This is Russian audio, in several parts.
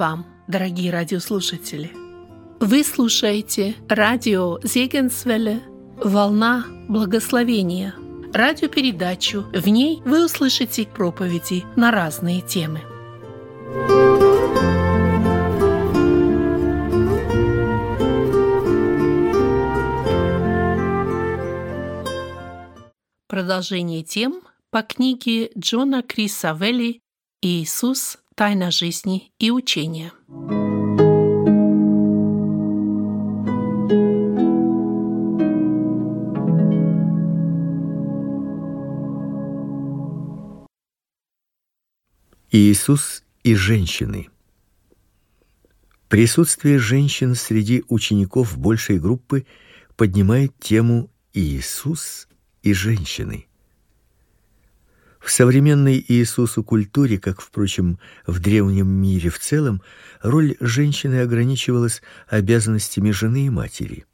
Вам, дорогие радиослушатели! Вы слушаете радио Зегенсвелле «Волна благословения» радиопередачу. В ней вы услышите проповеди на разные темы. Продолжение тем по книге Джона Криса Велли «Иисус. Тайна жизни и учения». Иисус и женщины. Присутствие женщин среди учеников большей группы поднимает тему Иисус и женщины. В современной Иисусу культуре, как впрочем в древнем мире в целом, роль женщины ограничивалась обязанностями жены и матери.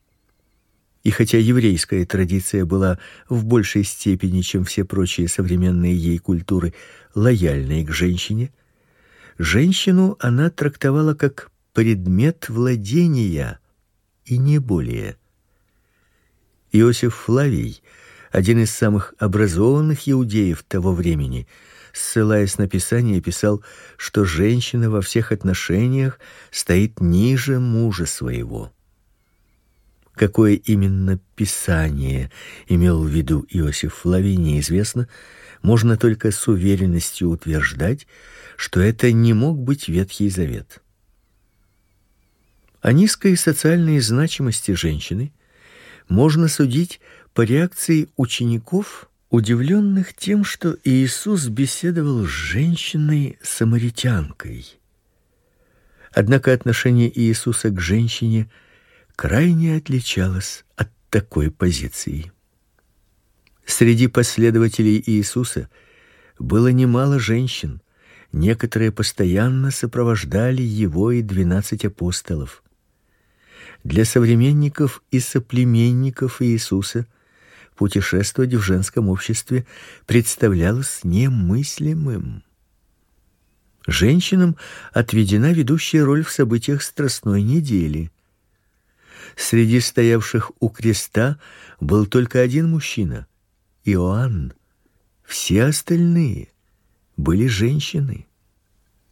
И хотя еврейская традиция была в большей степени, чем все прочие современные ей культуры, лояльной к женщине, женщину она трактовала как предмет владения и не более. Иосиф Флавий, один из самых образованных иудеев того времени, ссылаясь на Писание, писал, что женщина во всех отношениях стоит ниже мужа своего. Какое именно писание имел в виду Иосиф Флавий, неизвестно, можно только с уверенностью утверждать, что это не мог быть Ветхий Завет. О низкой социальной значимости женщины можно судить по реакции учеников, удивленных тем, что Иисус беседовал с женщиной-самаритянкой. Однако отношение Иисуса к женщине – крайне отличалась от такой позиции. Среди последователей Иисуса было немало женщин, некоторые постоянно сопровождали его и двенадцать апостолов. Для современников и соплеменников Иисуса путешествовать в женском обществе представлялось немыслимым. Женщинам отведена ведущая роль в событиях Страстной недели. Среди стоявших у креста был только один мужчина Иоанн. Все остальные были женщины.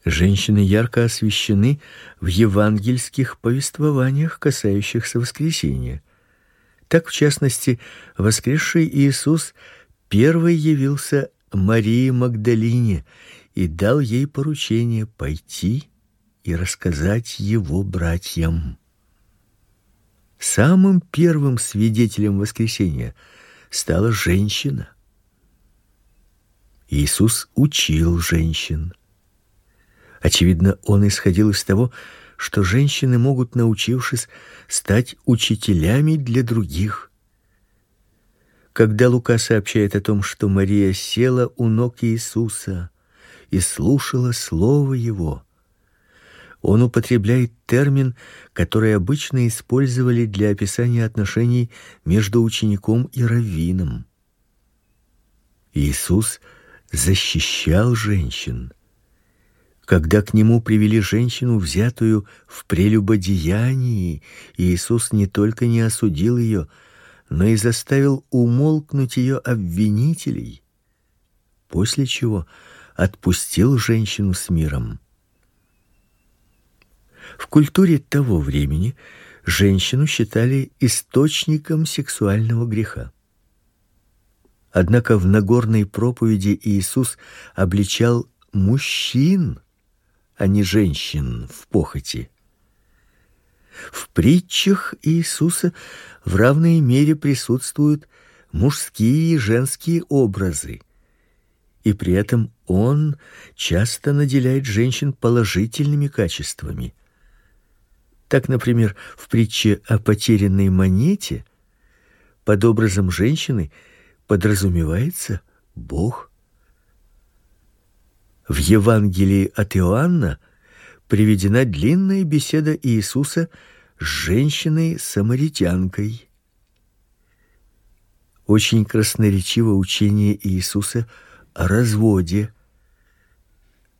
Женщины ярко освещены в евангельских повествованиях, касающихся воскресения. Так, в частности, воскресший Иисус первый явился Марии Магдалине и дал ей поручение пойти и рассказать его братьям. Самым первым свидетелем воскресения стала женщина. Иисус учил женщин. Очевидно, он исходил из того, что женщины могут, научившись, стать учителями для других. Когда Лука сообщает о том, что Мария села у ног Иисуса и слушала слово его, он употребляет термин, который обычно использовали для описания отношений между учеником и раввином. Иисус защищал женщин. Когда к нему привели женщину, взятую в прелюбодеянии, Иисус не только не осудил ее, но и заставил умолкнуть ее обвинителей, после чего отпустил женщину с миром. В культуре того времени женщину считали источником сексуального греха. Однако в Нагорной проповеди Иисус обличал мужчин, а не женщин в похоти. В притчах Иисуса в равной мере присутствуют мужские и женские образы. И при этом он часто наделяет женщин положительными качествами. Так, например, в притче о потерянной монете под образом женщины подразумевается Бог. В Евангелии от Иоанна приведена длинная беседа Иисуса с женщиной-самаритянкой. Очень красноречиво учение Иисуса о разводе.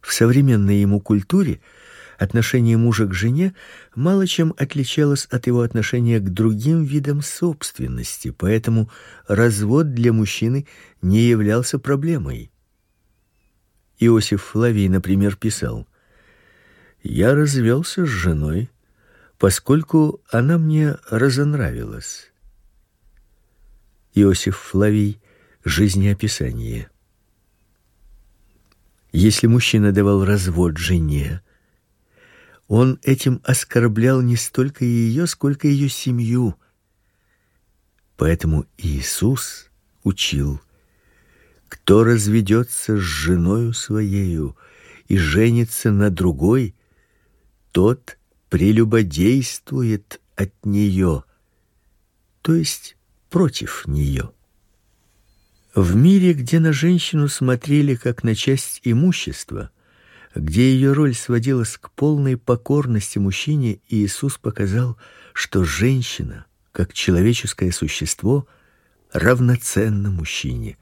В современной ему культуре Отношение мужа к жене мало чем отличалось от его отношения к другим видам собственности, поэтому развод для мужчины не являлся проблемой. Иосиф Флавий, например, писал: "Я развелся с женой, поскольку она мне разонравилась". Иосиф Флавий Жизнеописание. Если мужчина давал развод жене, он этим оскорблял не столько ее, сколько ее семью. Поэтому Иисус учил: кто разведется с женою своею и женится на другой, тот прелюбодействует от нее, то есть против нее. В мире, где на женщину смотрели как на часть имущества, где ее роль сводилась к полной покорности мужчине, Иисус показал, что женщина, как человеческое существо, равноценна мужчине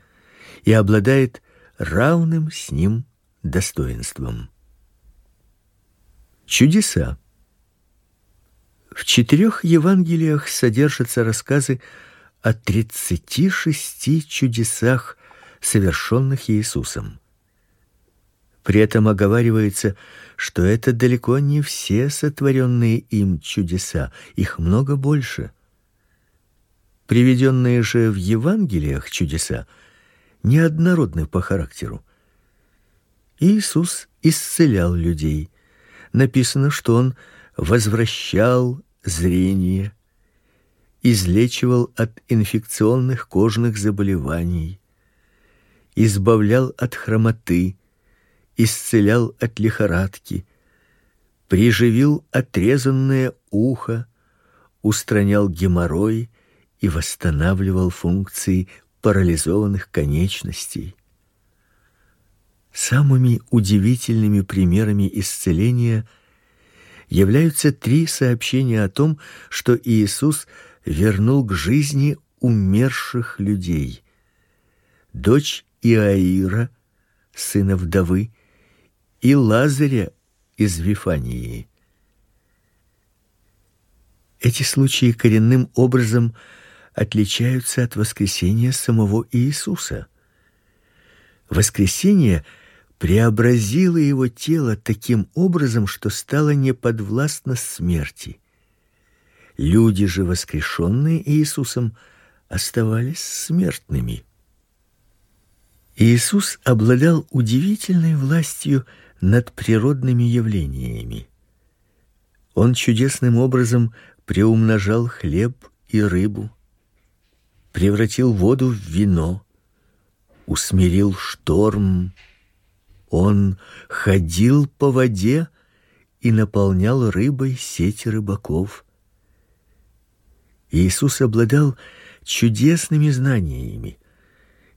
и обладает равным с ним достоинством. Чудеса. В четырех Евангелиях содержатся рассказы о 36 чудесах, совершенных Иисусом. При этом оговаривается, что это далеко не все сотворенные им чудеса, их много больше. Приведенные же в Евангелиях чудеса неоднородны по характеру. Иисус исцелял людей. Написано, что он возвращал зрение, излечивал от инфекционных кожных заболеваний, избавлял от хромоты, исцелял от лихорадки, приживил отрезанное ухо, устранял геморрой и восстанавливал функции парализованных конечностей. Самыми удивительными примерами исцеления являются три сообщения о том, что Иисус вернул к жизни умерших людей. Дочь Иаира, сына вдовы, и Лазаря из Вифании. Эти случаи коренным образом отличаются от воскресения самого Иисуса. Воскресение преобразило его тело таким образом, что стало неподвластно смерти. Люди же, воскрешенные Иисусом, оставались смертными. Иисус обладал удивительной властью над природными явлениями. Он чудесным образом приумножал хлеб и рыбу, превратил воду в вино, усмирил шторм. Он ходил по воде и наполнял рыбой сети рыбаков. Иисус обладал чудесными знаниями.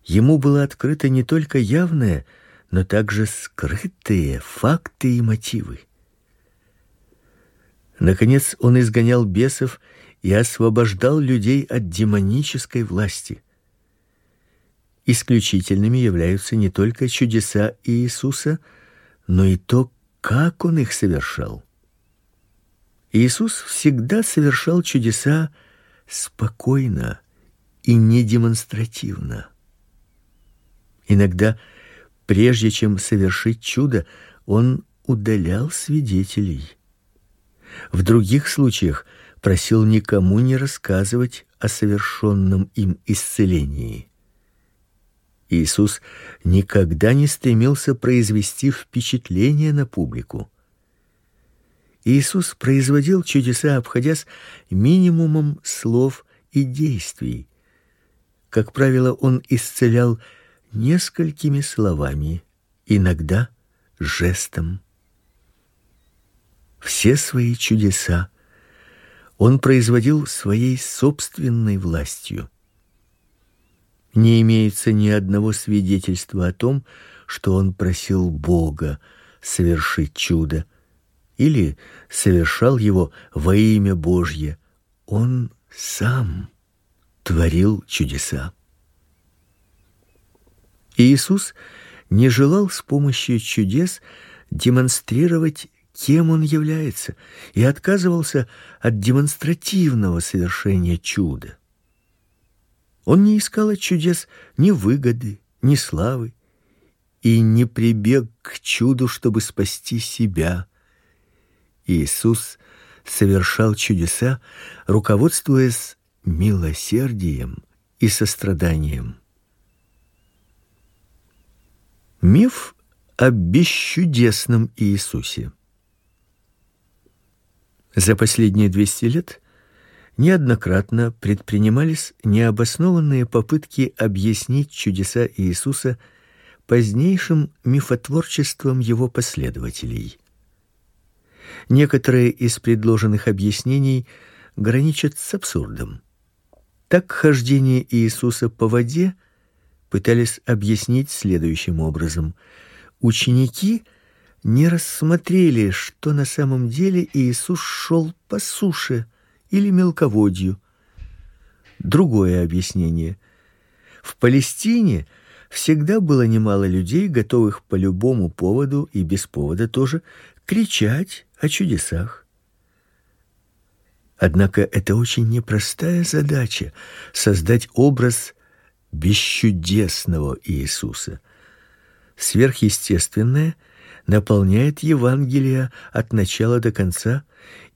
Ему было открыто не только явное, но также скрытые факты и мотивы. Наконец он изгонял бесов и освобождал людей от демонической власти. Исключительными являются не только чудеса Иисуса, но и то, как он их совершал. Иисус всегда совершал чудеса спокойно и не демонстративно. Иногда Прежде чем совершить чудо, он удалял свидетелей. В других случаях просил никому не рассказывать о совершенном им исцелении. Иисус никогда не стремился произвести впечатление на публику. Иисус производил чудеса, обходясь минимумом слов и действий. Как правило, он исцелял несколькими словами, иногда жестом. Все свои чудеса он производил своей собственной властью. Не имеется ни одного свидетельства о том, что он просил Бога совершить чудо или совершал его во имя Божье. Он сам творил чудеса. Иисус не желал с помощью чудес демонстрировать кем он является, и отказывался от демонстративного совершения чуда. Он не искал от чудес ни выгоды, ни славы, и не прибег к чуду, чтобы спасти себя. Иисус совершал чудеса, руководствуясь милосердием и состраданием. Миф о бесчудесном Иисусе. За последние 200 лет неоднократно предпринимались необоснованные попытки объяснить чудеса Иисуса позднейшим мифотворчеством его последователей. Некоторые из предложенных объяснений граничат с абсурдом. Так хождение Иисуса по воде пытались объяснить следующим образом: ученики не рассмотрели, что на самом деле Иисус шел по суше или мелководью. Другое объяснение: в Палестине всегда было немало людей, готовых по любому поводу и без повода тоже кричать о чудесах. Однако это очень непростая задача создать образ бесчудесного Иисуса. Сверхъестественное наполняет Евангелие от начала до конца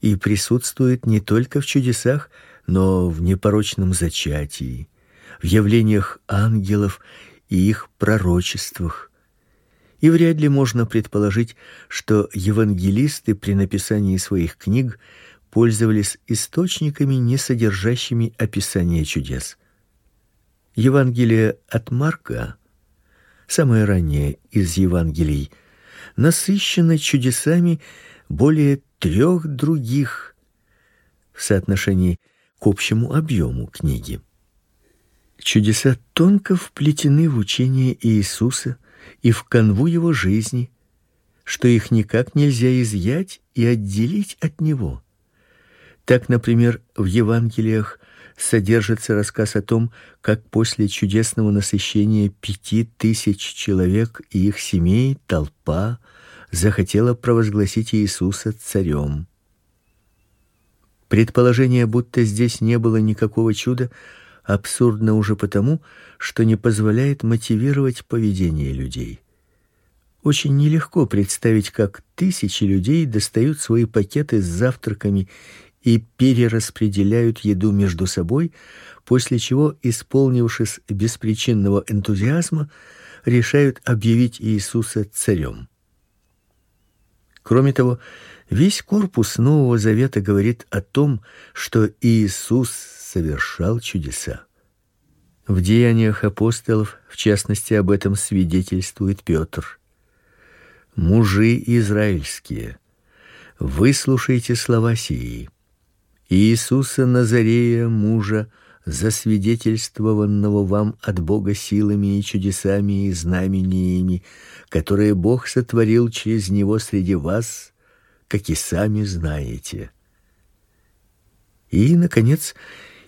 и присутствует не только в чудесах, но в непорочном зачатии, в явлениях ангелов и их пророчествах. И вряд ли можно предположить, что евангелисты при написании своих книг пользовались источниками, не содержащими описания чудес. Евангелие от Марка, самое раннее из Евангелий, насыщено чудесами более трех других в соотношении к общему объему книги. Чудеса тонко вплетены в учение Иисуса и в канву его жизни, что их никак нельзя изъять и отделить от него. Так, например, в Евангелиях содержится рассказ о том, как после чудесного насыщения пяти тысяч человек и их семей толпа захотела провозгласить Иисуса царем. Предположение, будто здесь не было никакого чуда, абсурдно уже потому, что не позволяет мотивировать поведение людей. Очень нелегко представить, как тысячи людей достают свои пакеты с завтраками и перераспределяют еду между собой, после чего, исполнившись беспричинного энтузиазма, решают объявить Иисуса царем. Кроме того, весь корпус Нового Завета говорит о том, что Иисус совершал чудеса. В деяниях апостолов, в частности, об этом свидетельствует Петр. Мужи израильские, выслушайте слова сии. Иисуса Назарея, мужа, засвидетельствованного вам от Бога силами и чудесами и знамениями, которые Бог сотворил через него среди вас, как и сами знаете. И наконец,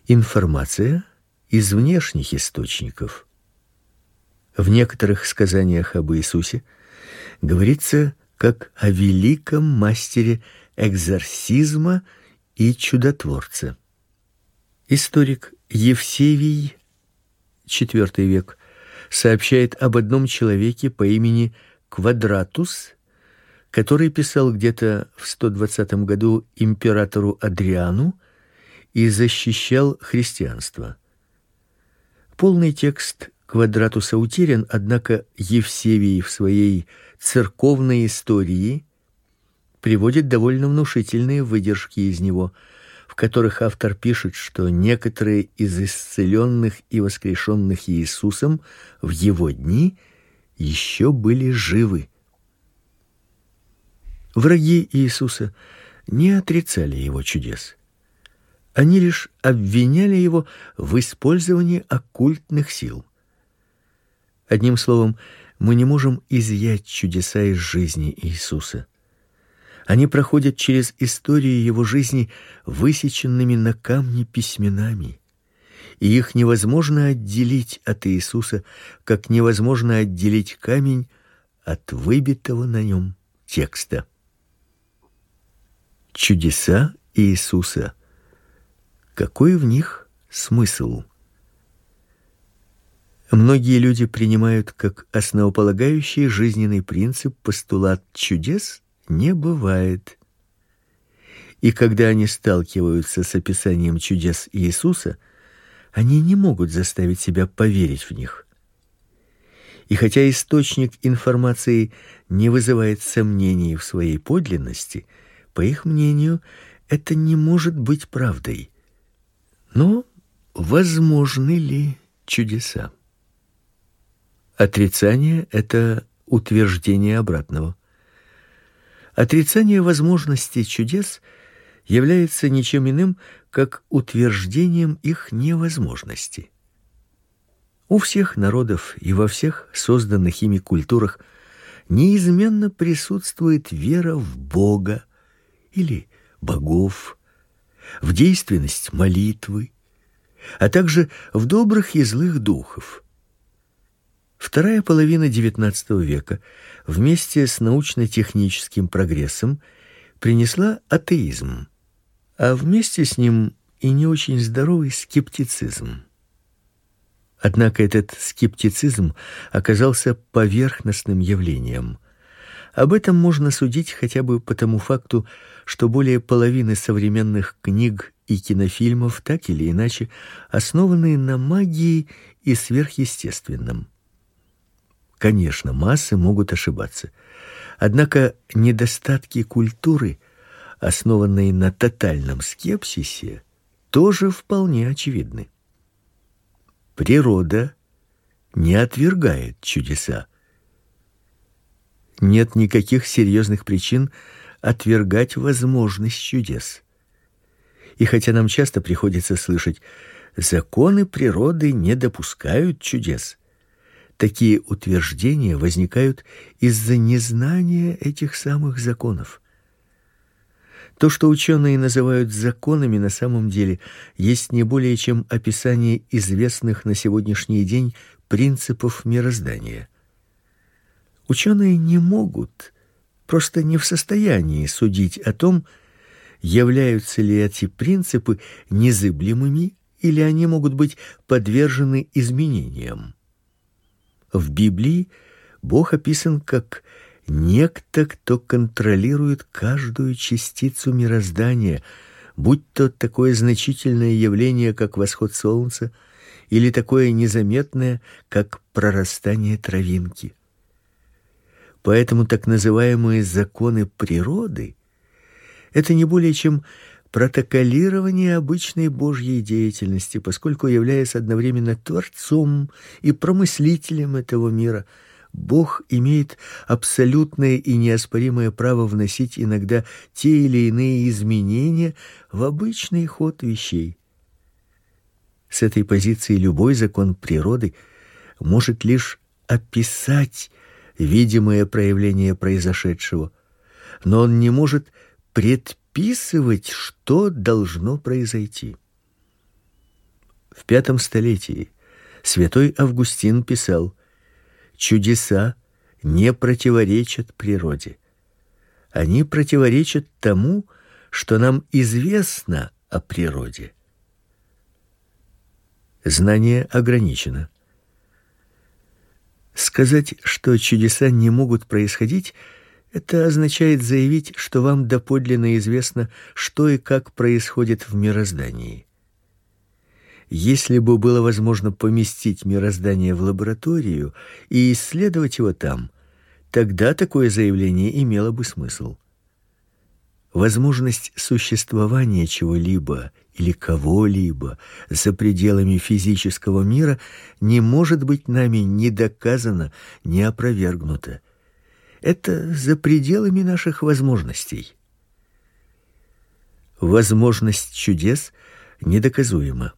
информация из внешних источников. В некоторых сказаниях об Иисусе говорится как о великом мастере экзорсизма и чудотворце. Историк Евсевий IV век сообщает об одном человеке по имени Квадратус, который писал где-то в 120 году императору Адриану и защищал христианство. Полный текст Квадратуса утерян, однако Евсевий в своей церковной истории приводит довольно внушительные выдержки из него, в которых автор пишет, что некоторые из исцеленных и воскрешенных Иисусом в его дни еще были живы. Враги Иисуса не отрицали его чудес. Они лишь обвиняли его в использовании оккультных сил. Одним словом, мы не можем изъять чудеса из жизни Иисуса. Они проходят через историю его жизни высеченными на камне письменами, и их невозможно отделить от Иисуса, как невозможно отделить камень от выбитого на нем текста. чудеса Иисуса. Какой в них смысл? Многие люди принимают как основополагающий жизненный принцип постулат чудес не бывает. И когда они сталкиваются с описанием чудес Иисуса, они не могут заставить себя поверить в них. И хотя источник информации не вызывает сомнений в своей подлинности, по их мнению, это не может быть правдой. Но возможны ли чудеса? Отрицание это утверждение обратного. Отрицание возможности чудес является ничем иным, как утверждением их невозможности. У всех народов и во всех созданных ими культурах неизменно присутствует вера в Бога или богов, в действенность молитвы, а также в добрых и злых духов. Вторая половина XIX века вместе с научно-техническим прогрессом принесла атеизм, а вместе с ним и не очень здоровый скептицизм. Однако этот скептицизм оказался поверхностным явлением. Об этом можно судить хотя бы по тому факту, что более половины современных книг и кинофильмов так или иначе основаны на магии и сверхъестественном. Конечно, массы могут ошибаться. Однако недостатки культуры, основанные на тотальном скепсисе, тоже вполне очевидны. Природа не отвергает чудеса. Нет никаких серьезных причин отвергать возможность чудес. И хотя нам часто приходится слышать законы природы не допускают чудес, Такие утверждения возникают из-за незнания этих самых законов. То, что ученые называют законами, на самом деле есть не более чем описание известных на сегодняшний день принципов мироздания. Ученые не могут, просто не в состоянии судить о том, являются ли эти принципы незыблемыми или они могут быть подвержены изменениям. В Библии Бог описан как некто, кто контролирует каждую частицу мироздания, будь то такое значительное явление, как восход солнца, или такое незаметное, как прорастание травинки. Поэтому так называемые законы природы это не более чем протоколирование обычной Божьей деятельности, поскольку являясь одновременно творцом и промыслителем этого мира, Бог имеет абсолютное и неоспоримое право вносить иногда те или иные изменения в обычный ход вещей. С этой позиции любой закон природы может лишь описать видимое проявление произошедшего, но он не может предписать описывать, что должно произойти. В пятом столетии святой Августин писал: чудеса не противоречат природе. Они противоречат тому, что нам известно о природе. Знание ограничено. Сказать, что чудеса не могут происходить, это означает заявить, что вам доподлинно известно, что и как происходит в мироздании. Если бы было возможно поместить мироздание в лабораторию и исследовать его там, тогда такое заявление имело бы смысл. Возможность существования чего-либо или кого-либо за пределами физического мира не может быть нами ни доказана, ни опровергнута это за пределами наших возможностей. Возможность чудес недоказуема.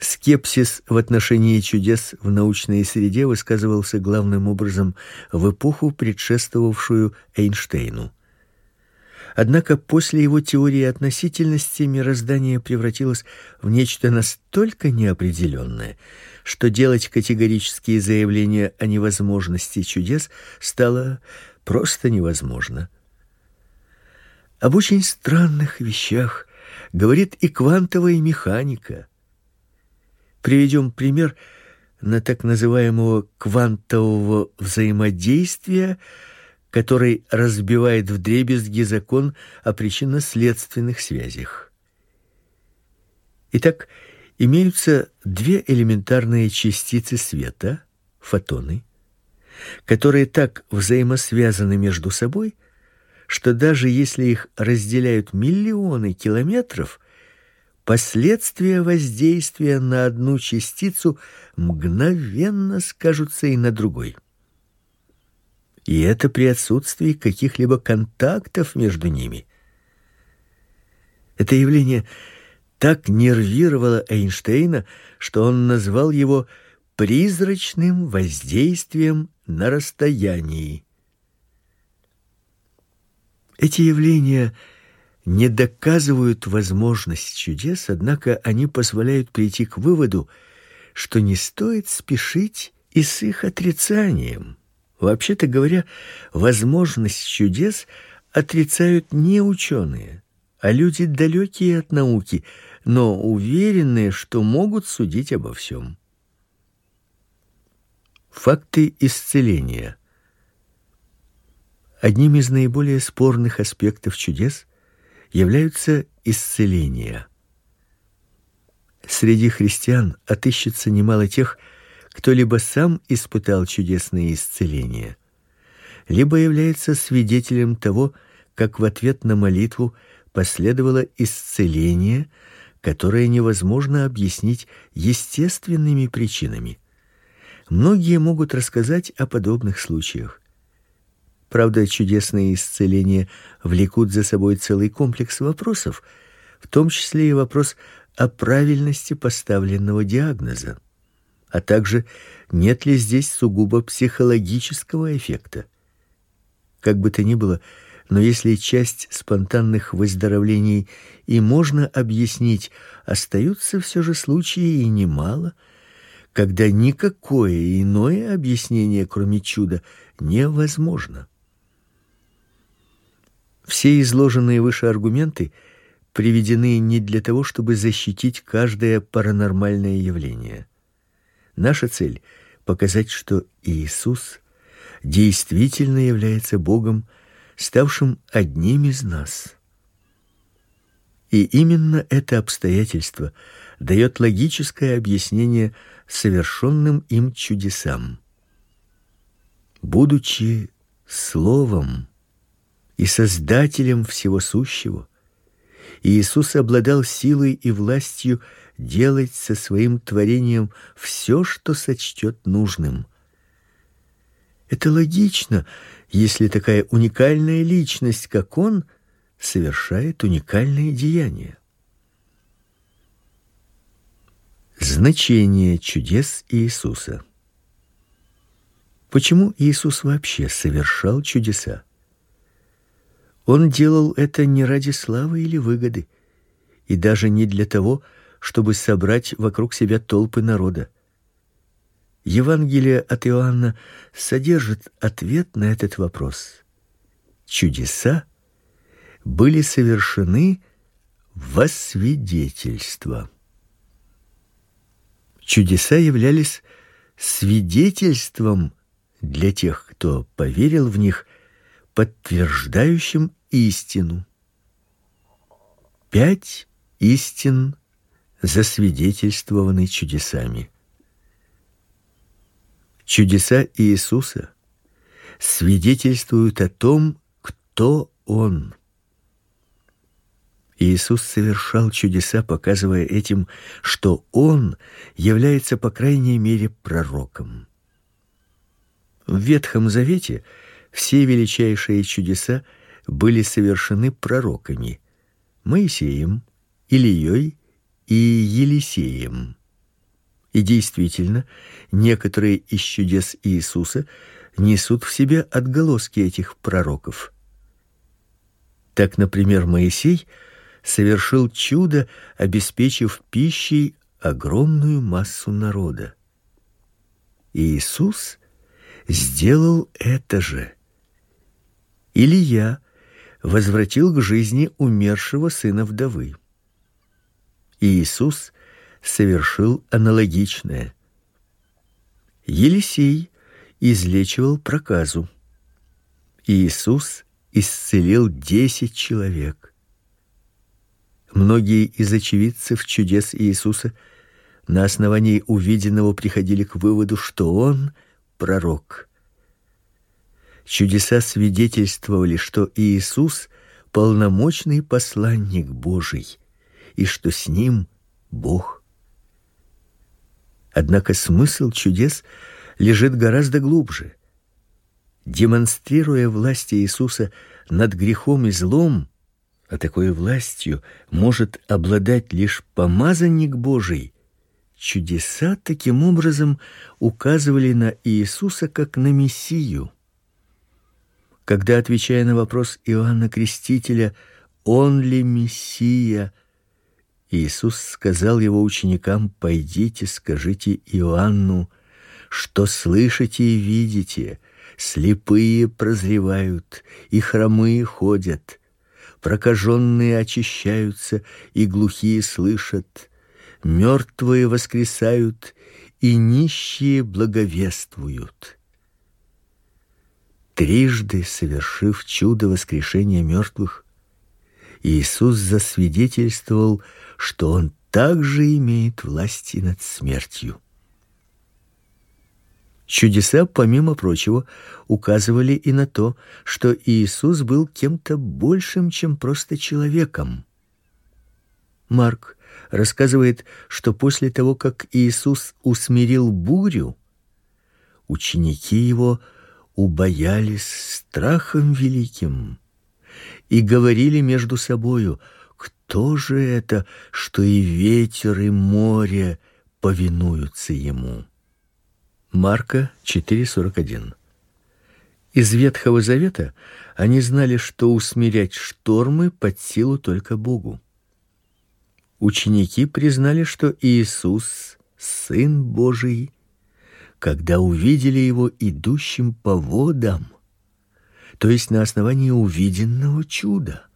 Скепсис в отношении чудес в научной среде высказывался главным образом в эпоху, предшествовавшую Эйнштейну. Однако после его теории относительности мироздание превратилось в нечто настолько неопределенное, что делать категорические заявления о невозможности чудес стало просто невозможно. Об очень странных вещах говорит и квантовая механика. Приведем пример на так называемого квантового взаимодействия, который разбивает вдребезги закон о причинно-следственных связях. Итак, имеются две элементарные частицы света, фотоны, которые так взаимосвязаны между собой, что даже если их разделяют миллионы километров, последствия воздействия на одну частицу мгновенно скажутся и на другой. И это при отсутствии каких-либо контактов между ними. Это явление так нервировало Эйнштейна, что он назвал его призрачным воздействием на расстоянии. Эти явления не доказывают возможность чудес, однако они позволяют прийти к выводу, что не стоит спешить и с их отрицанием. Вообще-то говоря, возможность чудес отрицают не ученые, а люди далекие от науки, но уверенные, что могут судить обо всем. Факты исцеления. Одним из наиболее спорных аспектов чудес являются исцеления. Среди христиан отыщется немало тех, кто либо сам испытал чудесные исцеления, либо является свидетелем того, как в ответ на молитву последовало исцеление, которое невозможно объяснить естественными причинами. Многие могут рассказать о подобных случаях. Правда, чудесные исцеления влекут за собой целый комплекс вопросов, в том числе и вопрос о правильности поставленного диагноза, а также нет ли здесь сугубо психологического эффекта. Как бы то ни было, но если часть спонтанных выздоровлений и можно объяснить, остаются все же случаи и немало, когда никакое иное объяснение, кроме чуда, невозможно. Все изложенные выше аргументы приведены не для того, чтобы защитить каждое паранормальное явление. Наша цель показать, что Иисус действительно является Богом, ставшим одним из нас. И именно это обстоятельство дает логическое объяснение совершенным им чудесам. Будучи словом и создателем всего сущего, Иисус обладал силой и властью делать со своим творением все, что сочтет нужным. Это логично, если такая уникальная личность, как он, совершает уникальные деяния. Значение чудес Иисуса. Почему Иисус вообще совершал чудеса? Он делал это не ради славы или выгоды, и даже не для того, чтобы собрать вокруг себя толпы народа. Евангелие от Иоанна содержит ответ на этот вопрос. Чудеса были совершены во свидетельство. Чудеса являлись свидетельством для тех, кто поверил в них, подтверждающим истину. Пять истин засвидетельствованы чудесами. Чудеса Иисуса свидетельствуют о том, кто он. Иисус совершал чудеса, показывая этим, что он является по крайней мере пророком. В Ветхом Завете все величайшие чудеса были совершены пророками: Моисеем, Илией и Елисеем. И действительно, некоторые из чудес Иисуса несут в себе отголоски этих пророков. Так, например, Моисей совершил чудо, обеспечив пищей огромную массу народа. Иисус сделал это же. Илья возвратил к жизни умершего сына вдовы. Иисус совершил аналогичное. Елисей излечивал проказу. Иисус исцелил десять человек. Многие из очевидцев чудес Иисуса на основании увиденного приходили к выводу, что он пророк. Чудеса свидетельствовали, что Иисус полномочный посланник Божий и что с ним Бог. Однако смысл чудес лежит гораздо глубже. Демонстрируя власть Иисуса над грехом и злом, а такой властью может обладать лишь помазанник Божий. Чудеса таким образом указывали на Иисуса как на мессию. Когда отвечая на вопрос Иоанна Крестителя, он ли мессия, Иисус сказал его ученикам: "Пойдите, скажите Иоанну, что слышите и видите: слепые прозревают, и хромые ходят, прокаженные очищаются, и глухие слышат, мертвые воскресают, и нищие благовествуют". Трижды совершив чудо воскрешения мертвых, Иисус засвидетельствовал, что он также имеет власть над смертью. Чудеса, помимо прочего, указывали и на то, что Иисус был кем-то большим, чем просто человеком. Марк рассказывает, что после того, как Иисус усмирил бурю, ученики его убоялись страхом великим и говорили между собою: кто же это, что и ветер, и море повинуются ему? Марка 4:41. Из Ветхого Завета они знали, что усмирять штормы под силу только Богу. Ученики признали, что Иисус сын Божий, когда увидели его идущим по водам, то есть на основании увиденного чуда.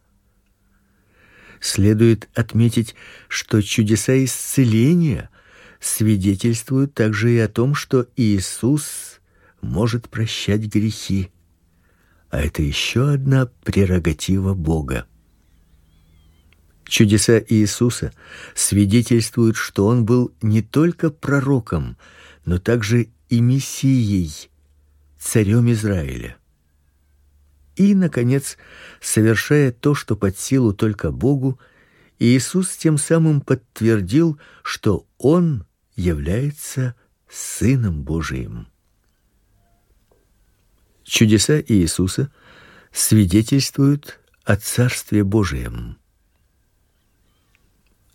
Следует отметить, что чудеса исцеления свидетельствуют также и о том, что Иисус может прощать грехи. А это еще одна прерогатива Бога. Чудеса Иисуса свидетельствуют, что он был не только пророком, но также и мессией, царем Израиля. И наконец, совершая то, что под силу только Богу, Иисус тем самым подтвердил, что он является сыном Божиим. Чудеса Иисуса свидетельствуют о Царстве Божием.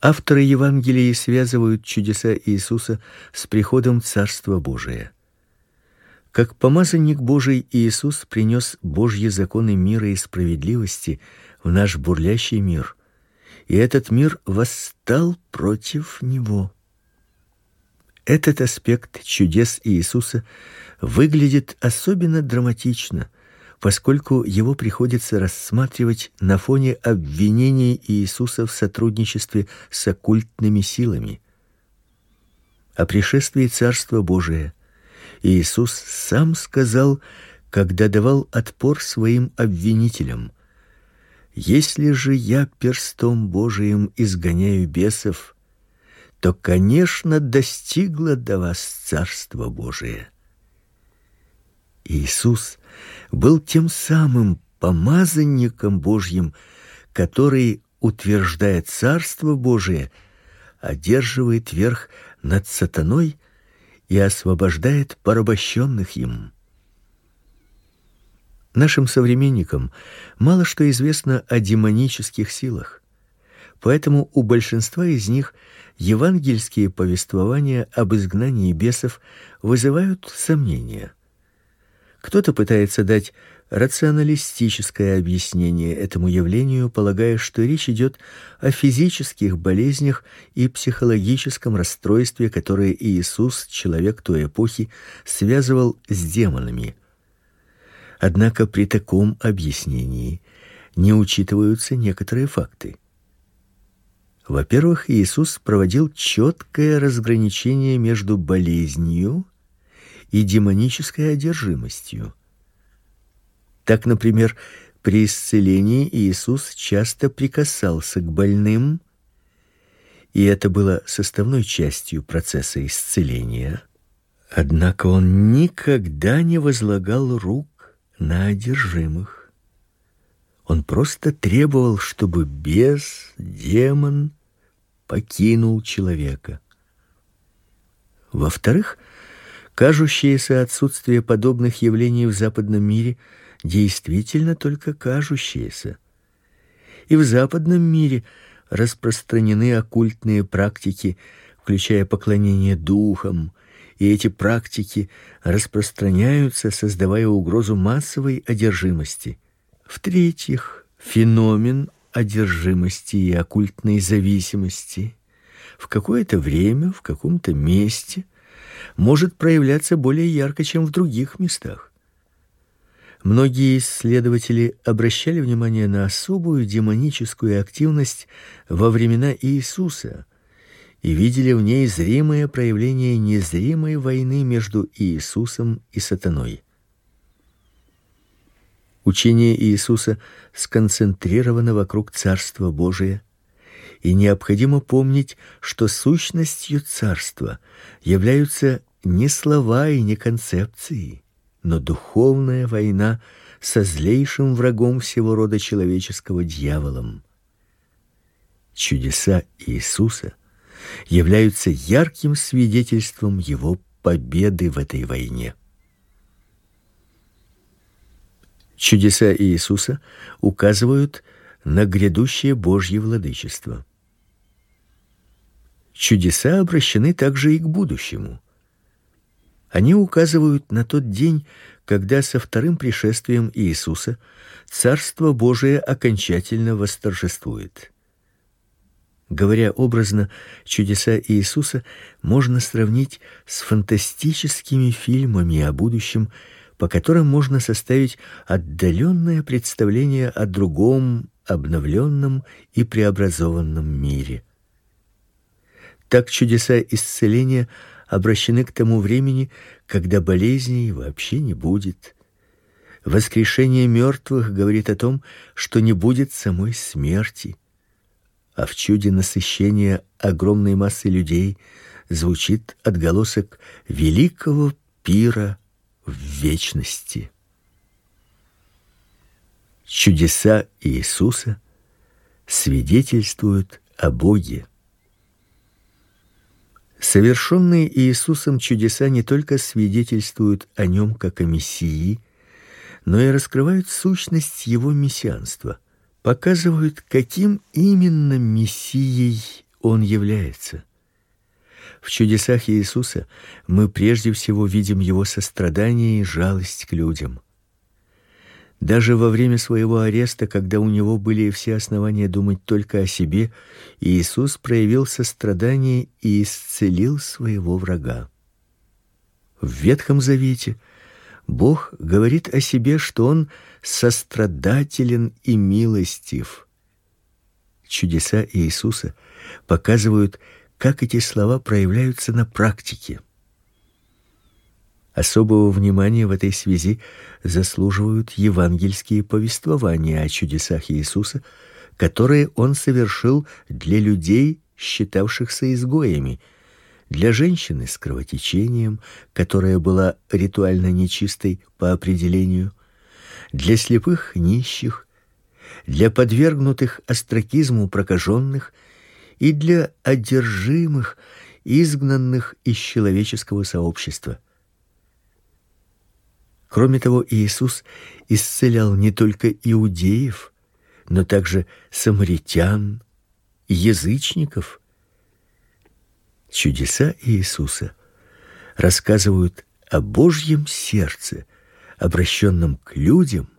Авторы Евангелия связывают чудеса Иисуса с приходом Царства Божия. Как помазанник Божий Иисус принес Божьи законы мира и справедливости в наш бурлящий мир. И этот мир восстал против него. Этот аспект чудес Иисуса выглядит особенно драматично, поскольку его приходится рассматривать на фоне обвинений Иисуса в сотрудничестве с оккультными силами. О пришествии Царства Божия Иисус сам сказал, когда давал отпор своим обвинителям: "Если же я перстом Божиим изгоняю бесов, то, конечно, достигло до вас Царство Божие. Иисус был тем самым помазанником Божьим, который, утверждая Царство Божие, одерживает верх над сатаной и освобождает порабощенных им. Нашим современникам мало что известно о демонических силах. Поэтому у большинства из них евангельские повествования об изгнании бесов вызывают сомнения. Кто-то пытается дать рационалистическое объяснение этому явлению, полагая, что речь идет о физических болезнях и психологическом расстройстве, которое Иисус, человек той эпохи, связывал с демонами. Однако при таком объяснении не учитываются некоторые факты. Во-первых, Иисус проводил четкое разграничение между болезнью и демонической одержимостью. Так, например, при исцелении Иисус часто прикасался к больным, и это было составной частью процесса исцеления. Однако он никогда не возлагал рук на одержимых. Он просто требовал, чтобы бес, демон покинул человека. Во-вторых, кажущееся отсутствие подобных явлений в западном мире действительно только кажущееся. И в западном мире распространены оккультные практики, включая поклонение духам, и эти практики распространяются, создавая угрозу массовой одержимости. В-третьих, феномен одержимости и оккультной зависимости в какое-то время, в каком-то месте может проявляться более ярко, чем в других местах. Многие исследователи обращали внимание на особую демоническую активность во времена Иисуса и видели в ней зримое проявление незримой войны между Иисусом и сатаной. Учение Иисуса сконцентрировано вокруг Царства Божия, и необходимо помнить, что сущностью царства являются не слова и не концепции, но духовная война со злейшим врагом всего рода человеческого дьяволом. Чудеса Иисуса являются ярким свидетельством его победы в этой войне. Чудеса Иисуса указывают на грядущее Божье владычество. Чудеса обращены также и к будущему. Они указывают на тот день, когда со вторым пришествием Иисуса Царство Божие окончательно восторжествует. Говоря образно, чудеса Иисуса можно сравнить с фантастическими фильмами о будущем, по которым можно составить отдаленное представление о другом, обновленном и преобразованном мире. Так чудеса исцеления обращены к тому времени, когда болезней вообще не будет. Воскрешение мертвых говорит о том, что не будет самой смерти. А в чуде насыщения огромной массы людей звучит отголосок великого пира в вечности. Чудеса Иисуса свидетельствуют о Боге. Совершенные Иисусом чудеса не только свидетельствуют о нем как о мессии, но и раскрывают сущность его мессианства, показывают, каким именно мессией он является. В чудесах Иисуса мы прежде всего видим его сострадание и жалость к людям. Даже во время своего ареста, когда у него были все основания думать только о себе, Иисус проявил сострадание и исцелил своего врага. В Ветхом Завете Бог говорит о себе, что он сострадателен и милостив. Чудеса Иисуса показывают, как эти слова проявляются на практике. Особого внимания в этой связи заслуживают евангельские повествования о чудесах Иисуса, которые он совершил для людей, считавшихся изгоями, для женщины с кровотечением, которая была ритуально нечистой по определению, для слепых нищих, для подвергнутых остракизму прокаженных и для одержимых, изгнанных из человеческого сообщества. Кроме того, Иисус исцелял не только иудеев, но также самаритян, язычников. Чудеса Иисуса рассказывают о Божьем сердце, обращенном к людям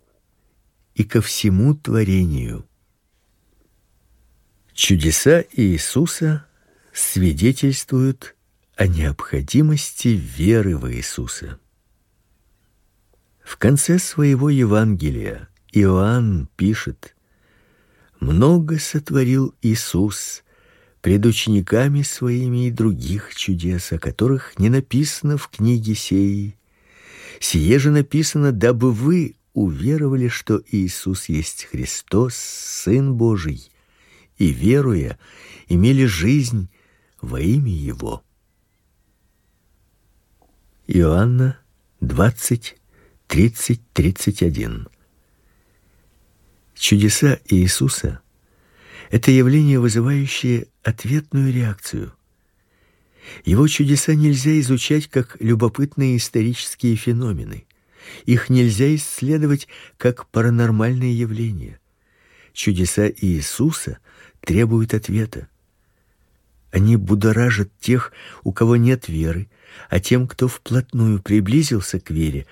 и ко всему творению. Чудеса Иисуса свидетельствуют о необходимости веры в Иисуса. В конце своего Евангелия Иоанн пишет: Много сотворил Иисус пред учениками своими и других чудес, о которых не написано в книге сей. Сие же написано, дабы вы уверовали, что Иисус есть Христос, Сын Божий, и веруя, имели жизнь во имя его. Иоанна 20 30 31 Чудеса Иисуса это явление, вызывающее ответную реакцию. Его чудеса нельзя изучать как любопытные исторические феномены. Их нельзя исследовать как паранормальные явления. Чудеса Иисуса требуют ответа. Они будоражат тех, у кого нет веры, а тем, кто вплотную приблизился к вере,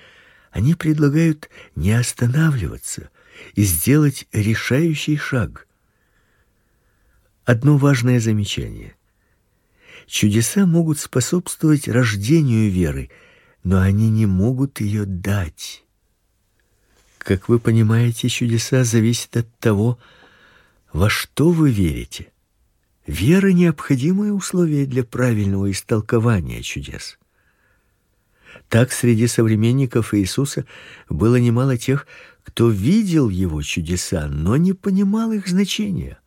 они предлагают не останавливаться, и сделать решающий шаг. Одно важное замечание. Чудеса могут способствовать рождению веры, но они не могут ее дать. Как вы понимаете, чудеса зависят от того, во что вы верите. Вера необходимое условие для правильного истолкования чудес. Так среди современников Иисуса было немало тех, кто видел его чудеса, но не понимал их значения.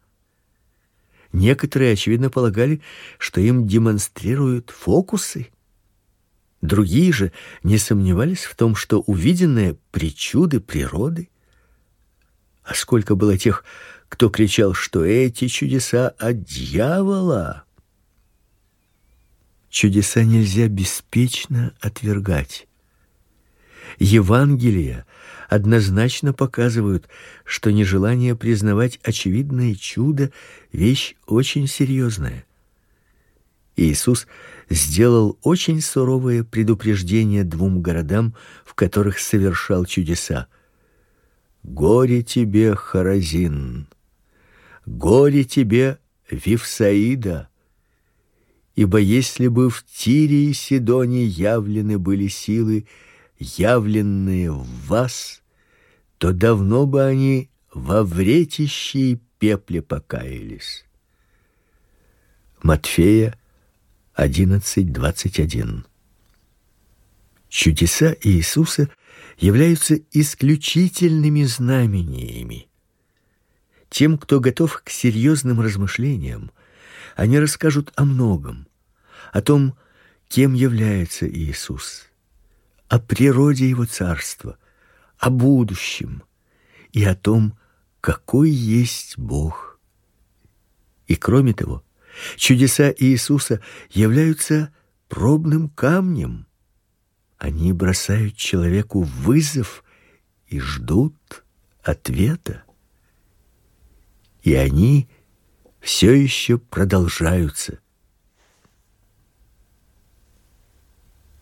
Некоторые очевидно полагали, что им демонстрируют фокусы. Другие же не сомневались в том, что увиденное причуды природы. А сколько было тех, кто кричал, что эти чудеса от дьявола. Чудеса нельзя беспечно отвергать. Евангелия однозначно показывают, что нежелание признавать очевидное чудо вещь очень серьезная. Иисус сделал очень суровое предупреждение двум городам, в которых совершал чудеса. Горе тебе, Харазин! Горе тебе, Вифсаида! Ибо если бы в Тире и Сидоне явлены были силы, явленные в вас, то давно бы они во вретище и пепле покаялись. Матфея 11:21. Чудеса Иисуса являются исключительными знамениями. Тем, кто готов к серьезным размышлениям, они расскажут о многом, о том, кем является Иисус о природе его царства, о будущем и о том, какой есть Бог. И кроме того, чудеса Иисуса являются пробным камнем. Они бросают человеку вызов и ждут ответа. И они все еще продолжаются.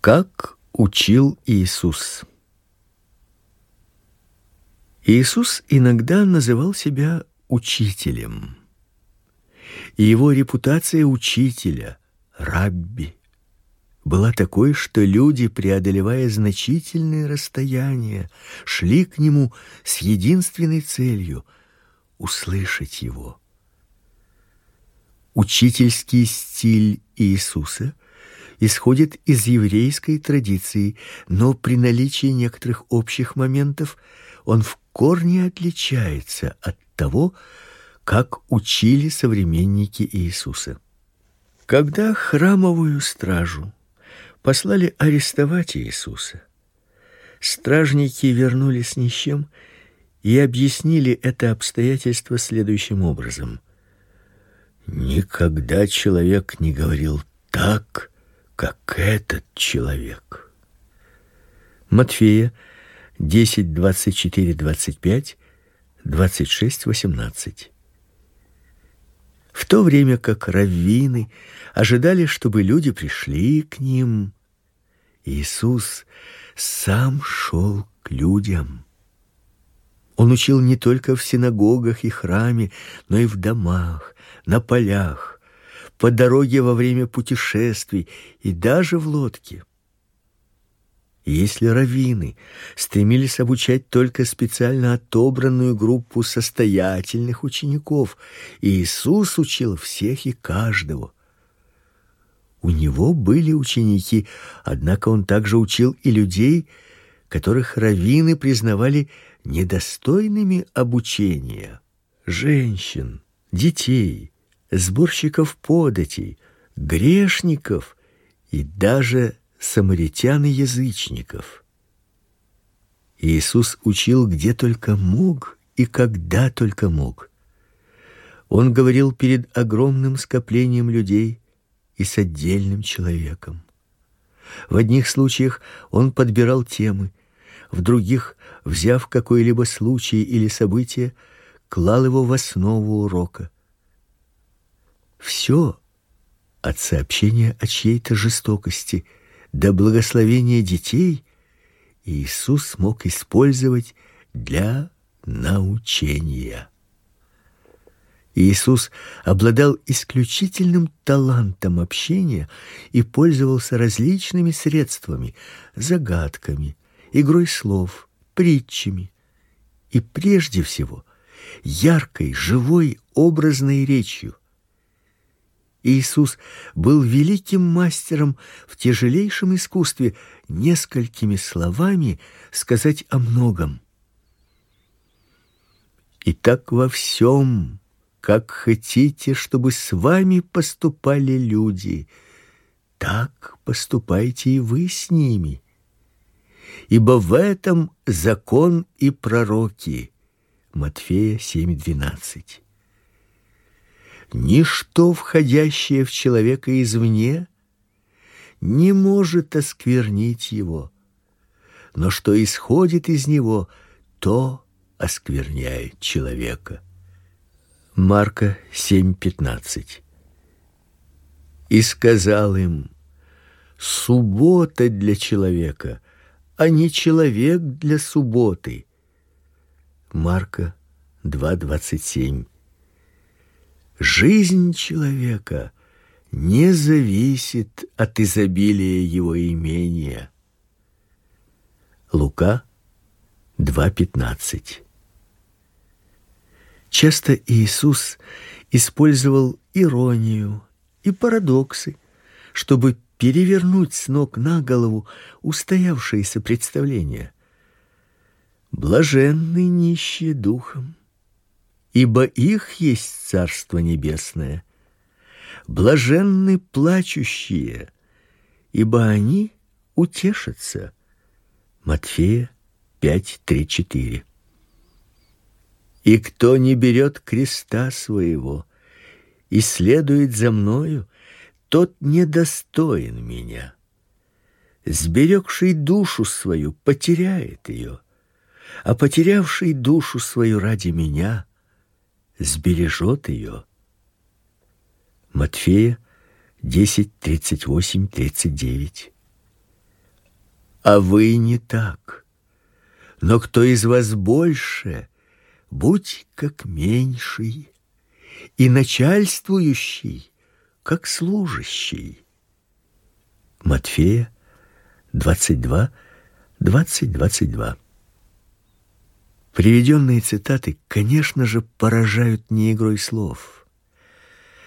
Как учил Иисус. Иисус иногда называл себя учителем. И его репутация учителя, рабби, была такой, что люди, преодолевая значительные расстояния, шли к нему с единственной целью услышать его. Учительский стиль Иисуса исходит из еврейской традиции, но при наличии некоторых общих моментов он в корне отличается от того, как учили современники Иисуса. Когда храмовую стражу послали арестовать Иисуса, стражники вернулись ни с чем и объяснили это обстоятельство следующим образом: никогда человек не говорил так, как этот человек. Матфея 10, 24, 25, 26, 18. В то время как раввины ожидали, чтобы люди пришли к ним, Иисус сам шел к людям. Он учил не только в синагогах и храме, но и в домах, на полях, по дороге во время путешествий и даже в лодке. Если раввины стремились обучать только специально отобранную группу состоятельных учеников, Иисус учил всех и каждого. У него были ученики, однако он также учил и людей, которых раввины признавали недостойными обучения: женщин, детей, сборщиков податей, грешников и даже самаритян и язычников. Иисус учил где только мог и когда только мог. Он говорил перед огромным скоплением людей и с отдельным человеком. В одних случаях он подбирал темы, в других, взяв какой-либо случай или событие, клал его в основу урока. Все от сообщения о чьей-то жестокости – до благословения детей Иисус мог использовать для научения. Иисус обладал исключительным талантом общения и пользовался различными средствами, загадками, игрой слов, притчами и прежде всего яркой, живой, образной речью. Иисус был великим мастером в тяжелейшем искусстве несколькими словами сказать о многом. И так во всем, как хотите, чтобы с вами поступали люди, так поступайте и вы с ними. Ибо в этом закон и пророки. Матфея 7:12 ничто, входящее в человека извне, не может осквернить его, но что исходит из него, то оскверняет человека. Марка 7:15. И сказал им: Суббота для человека, а не человек для субботы. Марка 2:27. Жизнь человека не зависит от изобилия его имения. Лука 2:15. Часто Иисус использовал иронию и парадоксы, чтобы перевернуть с ног на голову устоявшиеся представления. Блаженны нищие духом, ибо их есть Царство Небесное. Блаженны плачущие, ибо они утешатся. Матфея 5:3-4. И кто не берет креста своего и следует за мною, тот недостоин меня. Сберегший душу свою потеряет ее, а потерявший душу свою ради меня сбережет ее. Матфея 10:38-39. А вы не так. Но кто из вас больше, будь как меньший, и начальствующий, как служащий. Матфея 22 20 22. Приведенные цитаты, конечно же, поражают не игрой слов.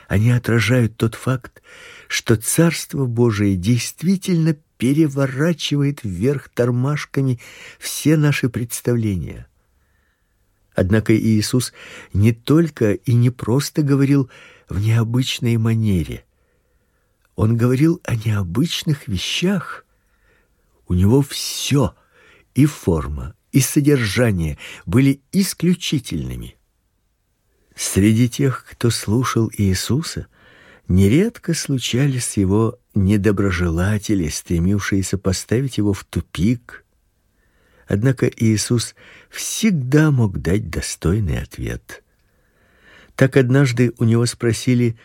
Они отражают тот факт, что Царство Божие действительно переворачивает вверх тормашками все наши представления. Однако Иисус не только и не просто говорил в необычной манере. Он говорил о необычных вещах. У него все и форма, и содержание были исключительными. Среди тех, кто слушал Иисуса, нередко случались его недоброжелатели, стремившиеся поставить его в тупик. Однако Иисус всегда мог дать достойный ответ. Так однажды у него спросили,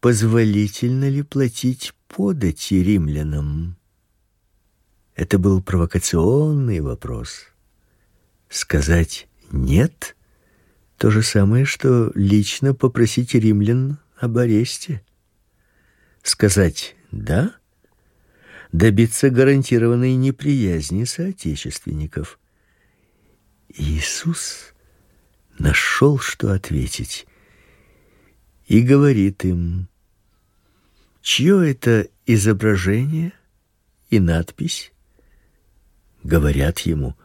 позволительно ли платить подати римлянам. Это был провокационный вопрос. Сказать «нет» — то же самое, что лично попросить римлян об аресте. Сказать «да» добиться гарантированной неприязни соотечественников. Иисус нашел, что ответить, и говорит им: "Чье это изображение и надпись?" Говорят ему: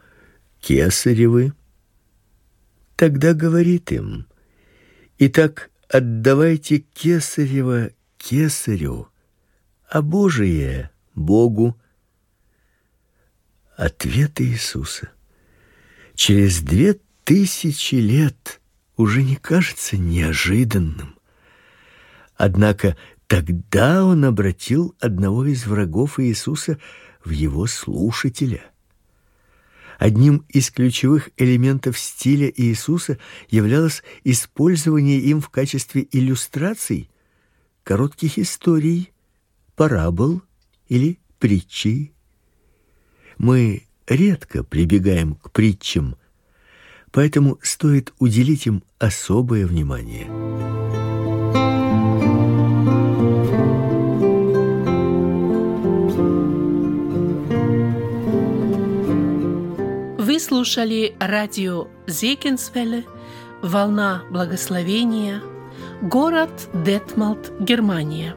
"Кесаревы". Тогда говорит им: "Итак, отдавайте кесарево кесарю, а Божие Богу". Ответ Иисуса через две тысячи лет уже не кажется неожиданным. Однако тогда он обратил одного из врагов Иисуса в его слушателя. Одним из ключевых элементов стиля Иисуса являлось использование им в качестве иллюстраций коротких историй, парабол или притчи. Мы редко прибегаем к притчам, поэтому стоит уделить им особое внимание. Вы слушали радио Зекинсвелле «Волна благословения», город Детмалт, Германия.